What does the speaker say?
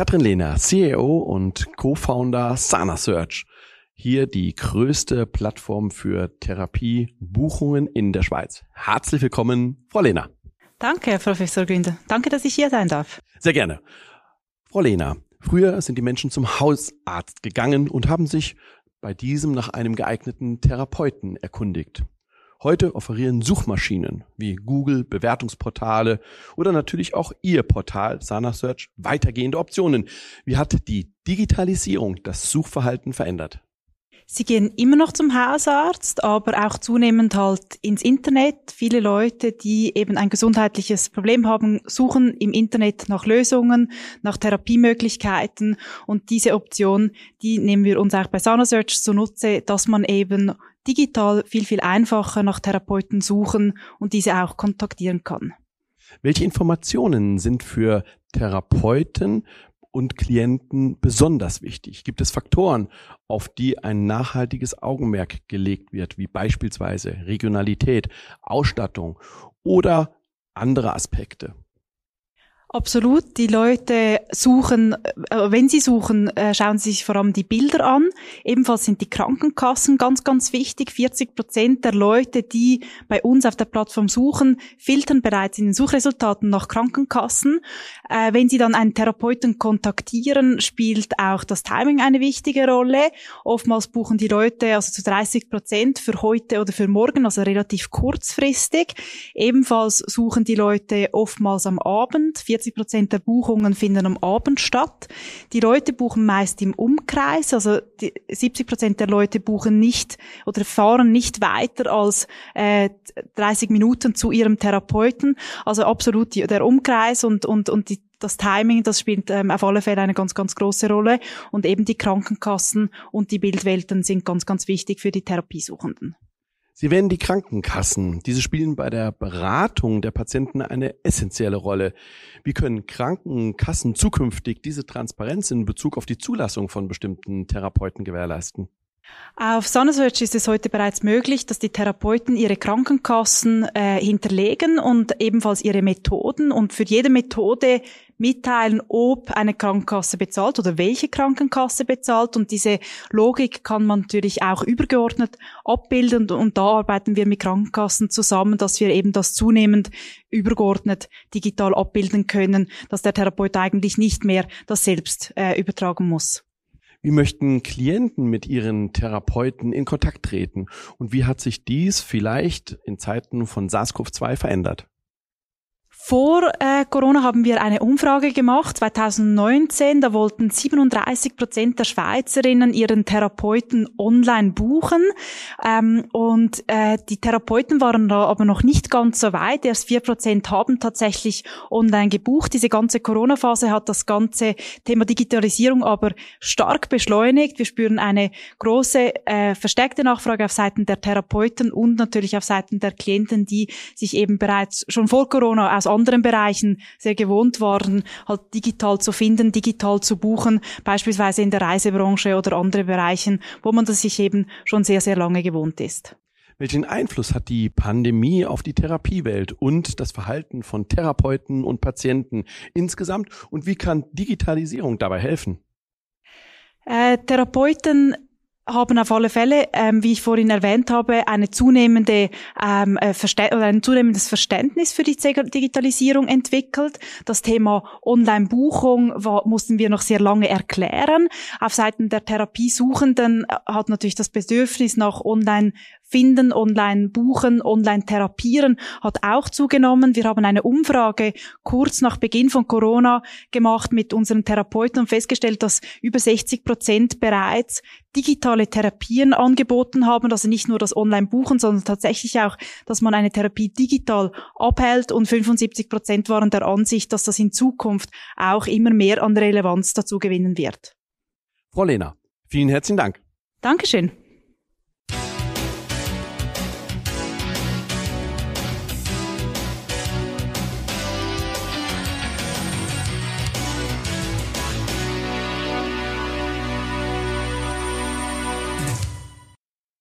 Katrin Lehner, CEO und Co-Founder Sana Search. Hier die größte Plattform für Therapiebuchungen in der Schweiz. Herzlich willkommen, Frau Lehner. Danke, Herr Professor Günther. Danke, dass ich hier sein darf. Sehr gerne. Frau Lehner, früher sind die Menschen zum Hausarzt gegangen und haben sich bei diesem nach einem geeigneten Therapeuten erkundigt. Heute offerieren Suchmaschinen wie Google, Bewertungsportale oder natürlich auch Ihr Portal Sana Search weitergehende Optionen. Wie hat die Digitalisierung das Suchverhalten verändert? Sie gehen immer noch zum Hausarzt, aber auch zunehmend halt ins Internet. Viele Leute, die eben ein gesundheitliches Problem haben, suchen im Internet nach Lösungen, nach Therapiemöglichkeiten und diese Option, die nehmen wir uns auch bei SanaSearch zunutze, dass man eben digital viel, viel einfacher nach Therapeuten suchen und diese auch kontaktieren kann. Welche Informationen sind für Therapeuten und Klienten besonders wichtig? Gibt es Faktoren, auf die ein nachhaltiges Augenmerk gelegt wird, wie beispielsweise Regionalität, Ausstattung oder andere Aspekte? Absolut. Die Leute suchen, äh, wenn sie suchen, äh, schauen sie sich vor allem die Bilder an. Ebenfalls sind die Krankenkassen ganz, ganz wichtig. 40 Prozent der Leute, die bei uns auf der Plattform suchen, filtern bereits in den Suchresultaten nach Krankenkassen. Äh, wenn sie dann einen Therapeuten kontaktieren, spielt auch das Timing eine wichtige Rolle. Oftmals buchen die Leute also zu 30 Prozent für heute oder für morgen, also relativ kurzfristig. Ebenfalls suchen die Leute oftmals am Abend. 40 Prozent der Buchungen finden am Abend statt. Die Leute buchen meist im Umkreis, also 70 Prozent der Leute buchen nicht oder fahren nicht weiter als äh, 30 Minuten zu ihrem Therapeuten. Also absolut die, der Umkreis und, und, und die, das Timing, das spielt ähm, auf alle Fälle eine ganz, ganz große Rolle. Und eben die Krankenkassen und die Bildwelten sind ganz, ganz wichtig für die Therapiesuchenden. Sie werden die Krankenkassen. Diese spielen bei der Beratung der Patienten eine essentielle Rolle. Wie können Krankenkassen zukünftig diese Transparenz in Bezug auf die Zulassung von bestimmten Therapeuten gewährleisten? Auf SanaSearch ist es heute bereits möglich, dass die Therapeuten ihre Krankenkassen äh, hinterlegen und ebenfalls ihre Methoden und für jede Methode mitteilen, ob eine Krankenkasse bezahlt oder welche Krankenkasse bezahlt. Und diese Logik kann man natürlich auch übergeordnet abbilden. Und da arbeiten wir mit Krankenkassen zusammen, dass wir eben das zunehmend übergeordnet digital abbilden können, dass der Therapeut eigentlich nicht mehr das selbst äh, übertragen muss. Wie möchten Klienten mit ihren Therapeuten in Kontakt treten? Und wie hat sich dies vielleicht in Zeiten von SARS-CoV-2 verändert? Vor äh, Corona haben wir eine Umfrage gemacht, 2019. Da wollten 37 Prozent der Schweizerinnen ihren Therapeuten online buchen. Ähm, und äh, die Therapeuten waren da aber noch nicht ganz so weit. Erst vier Prozent haben tatsächlich online gebucht. Diese ganze Corona-Phase hat das ganze Thema Digitalisierung aber stark beschleunigt. Wir spüren eine große äh, verstärkte Nachfrage auf Seiten der Therapeuten und natürlich auf Seiten der Klienten, die sich eben bereits schon vor Corona aus anderen Bereichen sehr gewohnt waren, halt digital zu finden, digital zu buchen, beispielsweise in der Reisebranche oder andere Bereichen, wo man das sich eben schon sehr, sehr lange gewohnt ist. Welchen Einfluss hat die Pandemie auf die Therapiewelt und das Verhalten von Therapeuten und Patienten insgesamt und wie kann Digitalisierung dabei helfen? Äh, Therapeuten haben auf alle Fälle, ähm, wie ich vorhin erwähnt habe, eine zunehmende ähm, äh, oder ein zunehmendes Verständnis für die Digitalisierung entwickelt. Das Thema Online-Buchung mussten wir noch sehr lange erklären. Auf Seiten der Therapiesuchenden äh, hat natürlich das Bedürfnis nach Online finden, online buchen, online therapieren hat auch zugenommen. Wir haben eine Umfrage kurz nach Beginn von Corona gemacht mit unseren Therapeuten und festgestellt, dass über 60 Prozent bereits digitale Therapien angeboten haben, also nicht nur das Online-Buchen, sondern tatsächlich auch, dass man eine Therapie digital abhält und 75 Prozent waren der Ansicht, dass das in Zukunft auch immer mehr an Relevanz dazu gewinnen wird. Frau Lehner, vielen herzlichen Dank. Dankeschön.